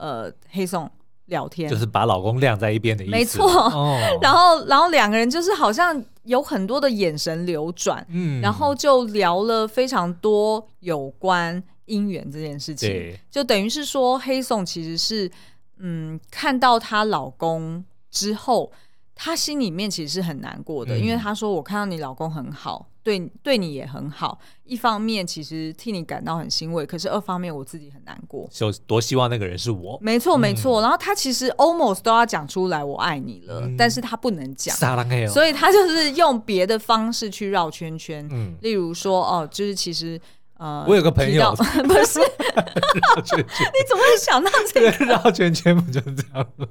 呃，黑松聊天。就是把老公晾在一边的意思，没错。哦、*laughs* 然后，然后两个人就是好像有很多的眼神流转，嗯，然后就聊了非常多有关姻缘这件事情，对。就等于是说黑松其实是嗯看到她老公之后，她心里面其实是很难过的，嗯、因为她说我看到你老公很好。对，对你也很好。一方面，其实替你感到很欣慰，可是二方面，我自己很难过。就多希望那个人是我。没错，没错。嗯、然后他其实 almost 都要讲出来“我爱你”了，嗯、但是他不能讲，所以他就是用别的方式去绕圈圈。嗯，例如说，哦，就是其实。呃，我有个朋友，*laughs* 不是 *laughs* *laughs* 你怎么会想到这个绕圈圈不就是这样吗？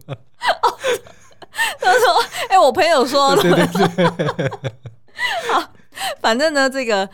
*laughs* 他说：“哎、欸，我朋友说了，对对对，*laughs* 好，反正呢，这个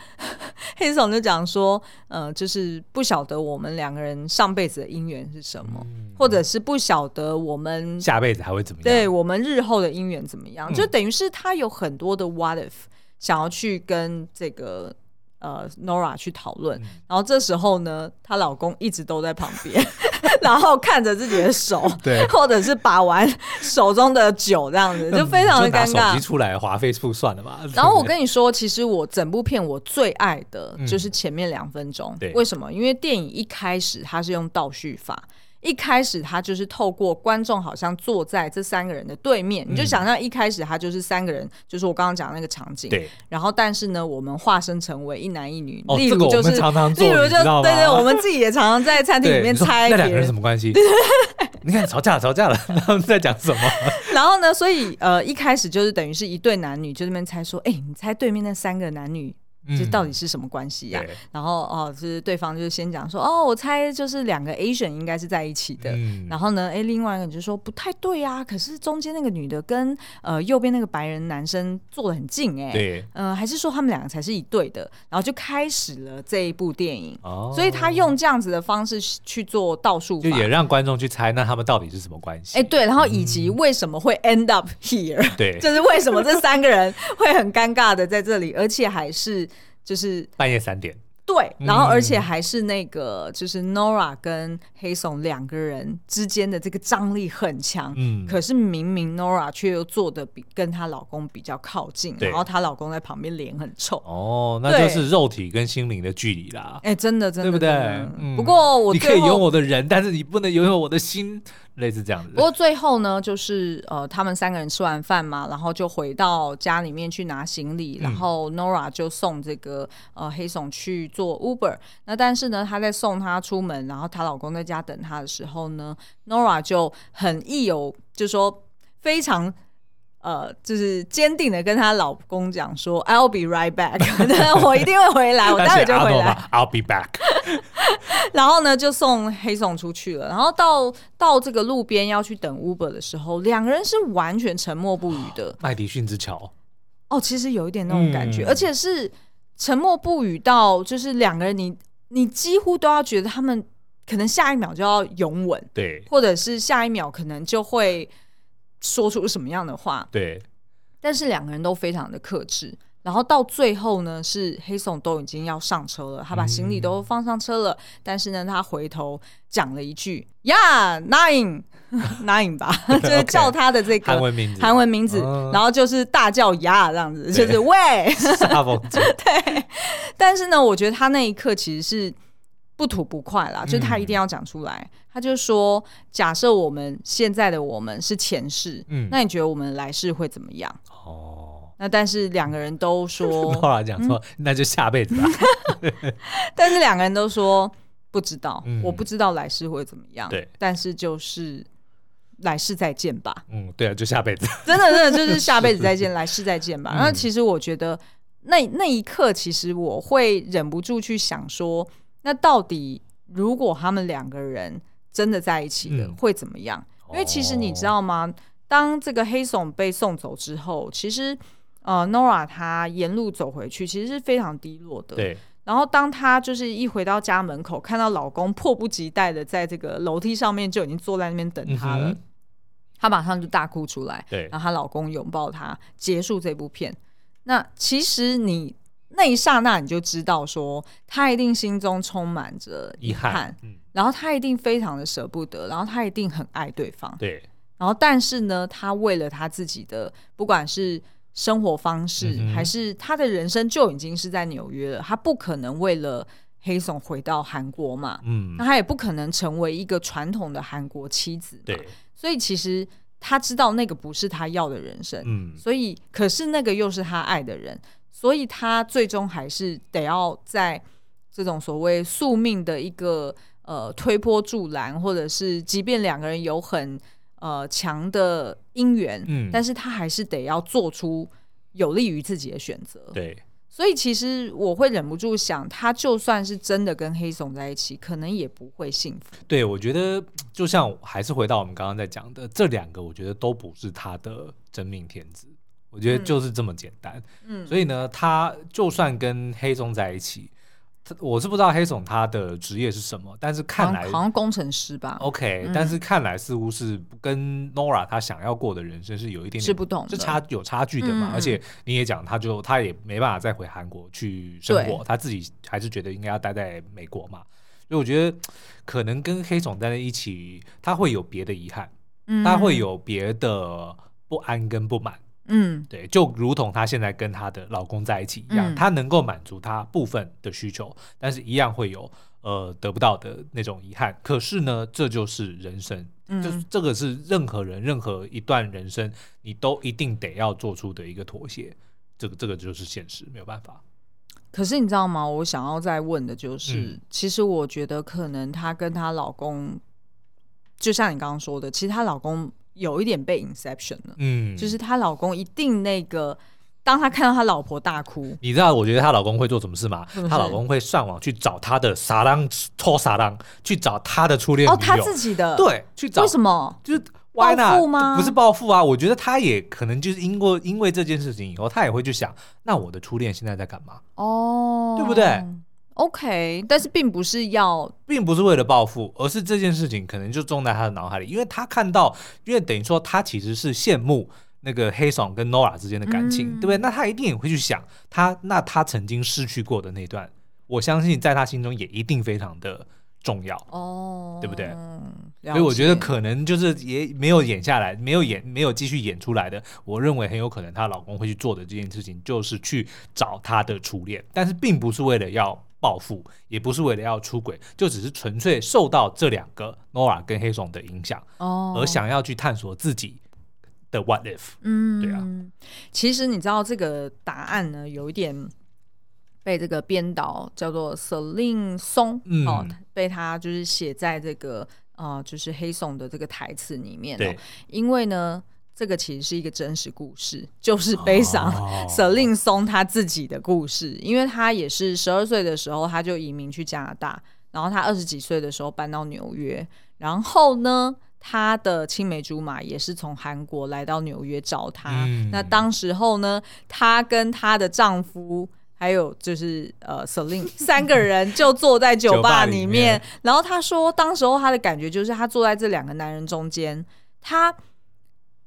黑总就讲说，呃，就是不晓得我们两个人上辈子的姻缘是什么，嗯、或者是不晓得我们下辈子还会怎么样，对我们日后的姻缘怎么样，嗯、就等于是他有很多的 what if 想要去跟这个。”呃，Nora 去讨论，然后这时候呢，她老公一直都在旁边，*laughs* 然后看着自己的手，对，或者是把玩手中的酒这样子，就非常的尴尬。手机出来划 Facebook 算了吧。然后我跟你说，其实我整部片我最爱的就是前面两分钟，对，为什么？因为电影一开始它是用倒叙法。一开始他就是透过观众好像坐在这三个人的对面，嗯、你就想象一开始他就是三个人，就是我刚刚讲的那个场景。对。然后，但是呢，我们化身成为一男一女，哦、例如就是，常常例如就对对，我们自己也常常在餐厅里面猜那两个人什么关系？*laughs* 你看吵架了，吵架了，*laughs* 他们在讲什么？*laughs* 然后呢，所以呃，一开始就是等于是一对男女就在那边猜说，哎，你猜对面那三个男女。这到底是什么关系呀、啊？嗯、然后哦，就是对方就是先讲说哦，我猜就是两个 Asian 应该是在一起的。嗯、然后呢，哎，另外一个就说不太对啊，可是中间那个女的跟呃右边那个白人男生坐的很近哎。对。嗯、呃，还是说他们两个才是一对的？然后就开始了这一部电影。哦。所以他用这样子的方式去做倒数，就也让观众去猜那他们到底是什么关系？哎，对。然后以及为什么会 end up here？、嗯、对。*laughs* 就是为什么这三个人会很尴尬的在这里，而且还是。就是半夜三点，对，然后而且还是那个，就是 Nora 跟黑松两个人之间的这个张力很强，嗯，可是明明 Nora 却又坐的比跟她老公比较靠近，然后她老公在旁边脸很臭，哦，那就是肉体跟心灵的距离啦，哎，真的真的，对不对？不过我你可以拥有我的人，但是你不能拥有我的心。类似这样子。不过最后呢，就是呃，他们三个人吃完饭嘛，然后就回到家里面去拿行李，嗯、然后 Nora 就送这个呃黑松去做 Uber。那但是呢，她在送她出门，然后她老公在家等她的时候呢，Nora 就很意有，就说非常。呃，就是坚定的跟她老公讲说，I'll be right back，*laughs* 我一定会回来，我待会就回来，I'll be back。*laughs* 然后呢，就送黑松出去了。然后到到这个路边要去等 Uber 的时候，两个人是完全沉默不语的。麦迪逊之桥。哦，其实有一点那种感觉，嗯、而且是沉默不语到，就是两个人你，你你几乎都要觉得他们可能下一秒就要拥吻，对，或者是下一秒可能就会。说出什么样的话？对，但是两个人都非常的克制，然后到最后呢，是黑松都已经要上车了，他把行李都放上车了，嗯、但是呢，他回头讲了一句呀，nine *laughs* nine 吧，*laughs* *laughs* 就是叫他的这个韩文名字，韩文名字，嗯、然后就是大叫呀这样子，就是喂，对，但是呢，我觉得他那一刻其实是。不吐不快啦，就是他一定要讲出来。嗯、他就说：“假设我们现在的我们是前世，嗯，那你觉得我们来世会怎么样？”哦，那但是两个人都说，*laughs* 后来讲说，嗯、那就下辈子吧。*laughs* 但是两个人都说不知道，嗯、我不知道来世会怎么样。对，但是就是来世再见吧。嗯，对啊，就下辈子。真的，真的就是下辈子再见，*laughs* 来世再见吧。那其实我觉得，那那一刻，其实我会忍不住去想说。那到底如果他们两个人真的在一起了，会怎么样？因为其实你知道吗？当这个黑怂被送走之后，其实呃，Nora 她沿路走回去，其实是非常低落的。对。然后当她就是一回到家门口，看到老公迫不及待的在这个楼梯上面就已经坐在那边等她了，她马上就大哭出来。对。然后她老公拥抱她，结束这部片。那其实你。那一刹那，你就知道说，他一定心中充满着遗憾，嗯、然后他一定非常的舍不得，然后他一定很爱对方，对。然后，但是呢，他为了他自己的，不管是生活方式，嗯、还是他的人生，就已经是在纽约了。他不可能为了黑松回到韩国嘛，嗯，那他也不可能成为一个传统的韩国妻子，对。所以，其实他知道那个不是他要的人生，嗯。所以，可是那个又是他爱的人。所以他最终还是得要在这种所谓宿命的一个呃推波助澜，或者是即便两个人有很呃强的姻缘，嗯，但是他还是得要做出有利于自己的选择。对，所以其实我会忍不住想，他就算是真的跟黑松在一起，可能也不会幸福。对，我觉得 *tsk* 就像还是回到我们刚刚在讲的，这两个我觉得都不是他的真命天子。我觉得就是这么简单。嗯，所以呢，他就算跟黑总在一起。他我是不知道黑总他的职业是什么，但是看来好像工程师吧。OK，嗯，但是看来似乎是跟 Nora 他想要过的人生是有一点点是不同，是差有差距的嘛。嗯，而且你也讲，他就他也没办法再回韩国去生活，他自己还是觉得应该要待在美国嘛。所以我觉得可能跟黑总待在一起，他会有别的遗憾，嗯，他会有别的不安跟不满。嗯，对，就如同她现在跟她的老公在一起一样，她、嗯、能够满足她部分的需求，但是一样会有呃得不到的那种遗憾。可是呢，这就是人生，嗯、就这个是任何人任何一段人生，你都一定得要做出的一个妥协。这个这个就是现实，没有办法。可是你知道吗？我想要再问的就是，嗯、其实我觉得可能她跟她老公，就像你刚刚说的，其实她老公。有一点被 inception 了，嗯，就是她老公一定那个，当他看到他老婆大哭，你知道，我觉得她老公会做什么事吗？她老公会上网去找他的撒浪拖撒浪，去找他的初恋哦，他自己的？对，去找。为什么？就是报复吗？不是报复啊，我觉得他也可能就是因为因为这件事情以后，他也会去想，那我的初恋现在在干嘛？哦，对不对？OK，但是并不是要，并不是为了报复，而是这件事情可能就种在他的脑海里，因为他看到，因为等于说他其实是羡慕那个黑爽跟 Nora 之间的感情，嗯、对不对？那他一定也会去想他，那他曾经失去过的那段，我相信在他心中也一定非常的重要哦，对不对？所以我觉得可能就是也没有演下来，没有演，没有继续演出来的。我认为很有可能她老公会去做的这件事情，就是去找他的初恋，但是并不是为了要。报复也不是为了要出轨，就只是纯粹受到这两个 Nora 跟黑松的影响，哦，而想要去探索自己的 What if？嗯，对啊。其实你知道这个答案呢，有一点被这个编导叫做 Celine 嗯、哦，被他就是写在这个呃，就是黑松的这个台词里面，对，因为呢。这个其实是一个真实故事，就是悲伤 Celine Song 他自己的故事，因为他也是十二岁的时候他就移民去加拿大，然后他二十几岁的时候搬到纽约，然后呢，他的青梅竹马也是从韩国来到纽约找他。嗯、那当时候呢，他跟他的丈夫还有就是呃 Celine *laughs* 三个人就坐在酒吧里面，里面然后他说，当时候他的感觉就是他坐在这两个男人中间，他。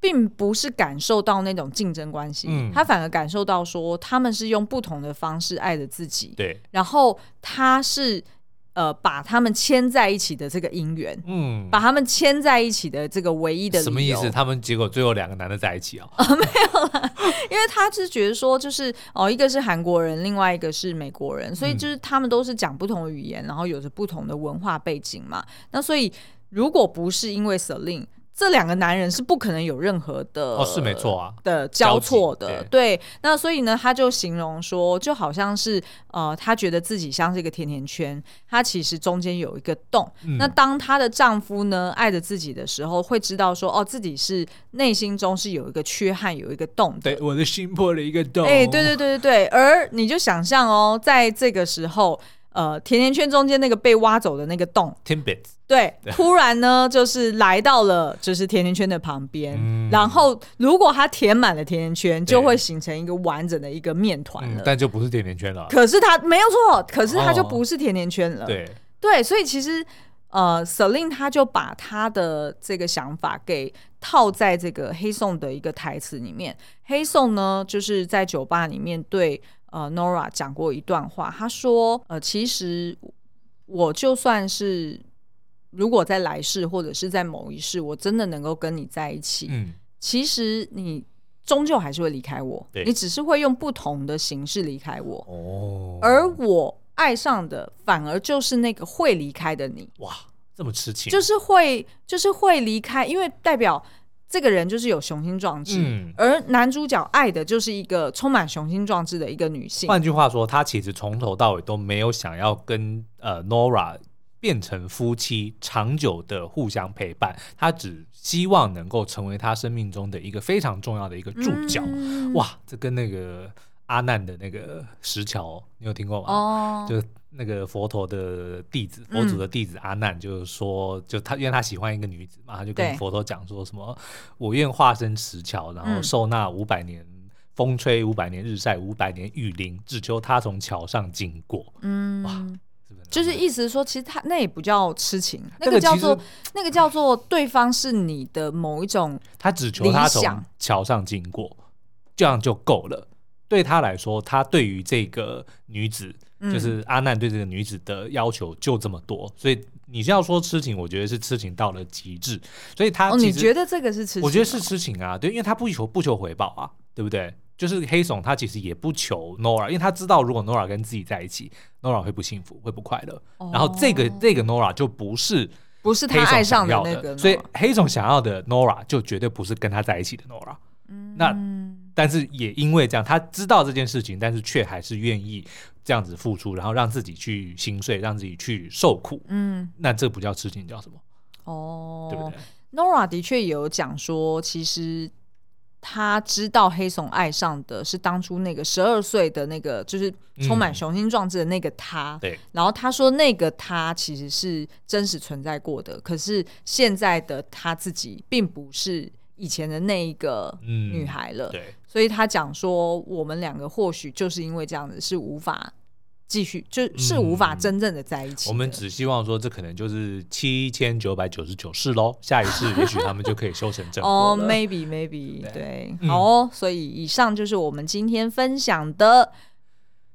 并不是感受到那种竞争关系，嗯、他反而感受到说他们是用不同的方式爱着自己。对，然后他是呃把他们牵在一起的这个姻缘，嗯，把他们牵在一起的这个唯一的。什么意思？他们结果最后两个男的在一起啊？*laughs* 哦、没有啦，因为他是觉得说就是哦，一个是韩国人，另外一个是美国人，所以就是他们都是讲不同的语言，然后有着不同的文化背景嘛。那所以如果不是因为。这两个男人是不可能有任何的哦，是没错啊的交错的，对，对。那所以呢，他就形容说，就好像是呃，他觉得自己像是一个甜甜圈，他其实中间有一个洞。嗯、那当她的丈夫呢爱着自己的时候，会知道说，哦，自己是内心中是有一个缺憾，有一个洞的。对，我的心破了一个洞。哎，对对对对对。而你就想象哦，在这个时候。呃，甜甜圈中间那个被挖走的那个洞，Timbits，对，突然呢，就是来到了就是甜甜圈的旁边，嗯、然后如果它填满了甜甜圈，就会形成一个完整的一个面团了、嗯，但就不是甜甜圈了。可是它没有错，可是它就不是甜甜圈了。哦、对对，所以其实呃，Celine 他就把他的这个想法给套在这个黑宋的一个台词里面。黑宋呢，就是在酒吧里面对。呃，Nora 讲过一段话，他说：“呃，其实我就算是如果在来世或者是在某一世，我真的能够跟你在一起，嗯，其实你终究还是会离开我，你只是会用不同的形式离开我。哦，而我爱上的反而就是那个会离开的你。哇，这么痴情，就是会，就是会离开，因为代表。”这个人就是有雄心壮志，嗯、而男主角爱的就是一个充满雄心壮志的一个女性。换句话说，他其实从头到尾都没有想要跟呃 Nora 变成夫妻，长久的互相陪伴。他只希望能够成为他生命中的一个非常重要的一个注脚。嗯、哇，这跟那个阿难的那个石桥，你有听过吗？哦，就那个佛陀的弟子，佛祖的弟子阿难，就是说，就他因为他喜欢一个女子嘛，他就跟佛陀讲说什么：“我愿化身石桥，然后受那五百年风吹、五百年日晒、五百年雨淋，只求他从桥上经过。”嗯，哇，就是意思是说，其实他那也不叫痴情，那个叫做那个叫做对方是你的某一种，他只求他从桥上经过，这样就够了。对他来说，他对于这个女子，嗯、就是阿难对这个女子的要求就这么多，所以你是要说痴情，我觉得是痴情到了极致。所以他、哦，你觉得这个是痴情？我觉得是痴情啊，对，因为他不求不求回报啊，对不对？就是黑怂他其实也不求 Nora，因为他知道如果 Nora 跟自己在一起，Nora 会不幸福，会不快乐。哦、然后这个这个 Nora 就不是不是他爱上的那个，所以黑怂想要的 Nora 就绝对不是跟他在一起的 Nora。嗯，那。但是也因为这样，他知道这件事情，但是却还是愿意这样子付出，然后让自己去心碎，让自己去受苦。嗯，那这不叫痴情，叫什么？哦，对不对？Nora 的确有讲说，其实他知道黑怂爱上的是当初那个十二岁的那个，就是充满雄心壮志的那个他。对、嗯。然后他说，那个他其实是真实存在过的，可是现在的他自己并不是。以前的那一个女孩了，嗯、对，所以他讲说，我们两个或许就是因为这样子是无法继续，就是无法真正的在一起、嗯。我们只希望说，这可能就是七千九百九十九世喽，下一世 *laughs* 也许他们就可以修成正果哦、oh,，maybe maybe，对，好哦。所以以上就是我们今天分享的。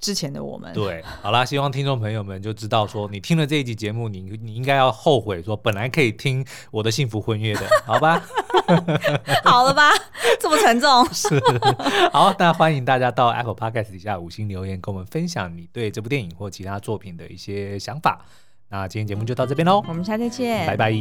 之前的我们对，好啦，希望听众朋友们就知道说，你听了这一集节目，你你应该要后悔说，本来可以听我的幸福婚约的，*laughs* 好吧？好了吧？*laughs* 这么沉重是好，那欢迎大家到 Apple Podcast 底下五星留言，跟我们分享你对这部电影或其他作品的一些想法。那今天节目就到这边喽，我们下期见，拜拜。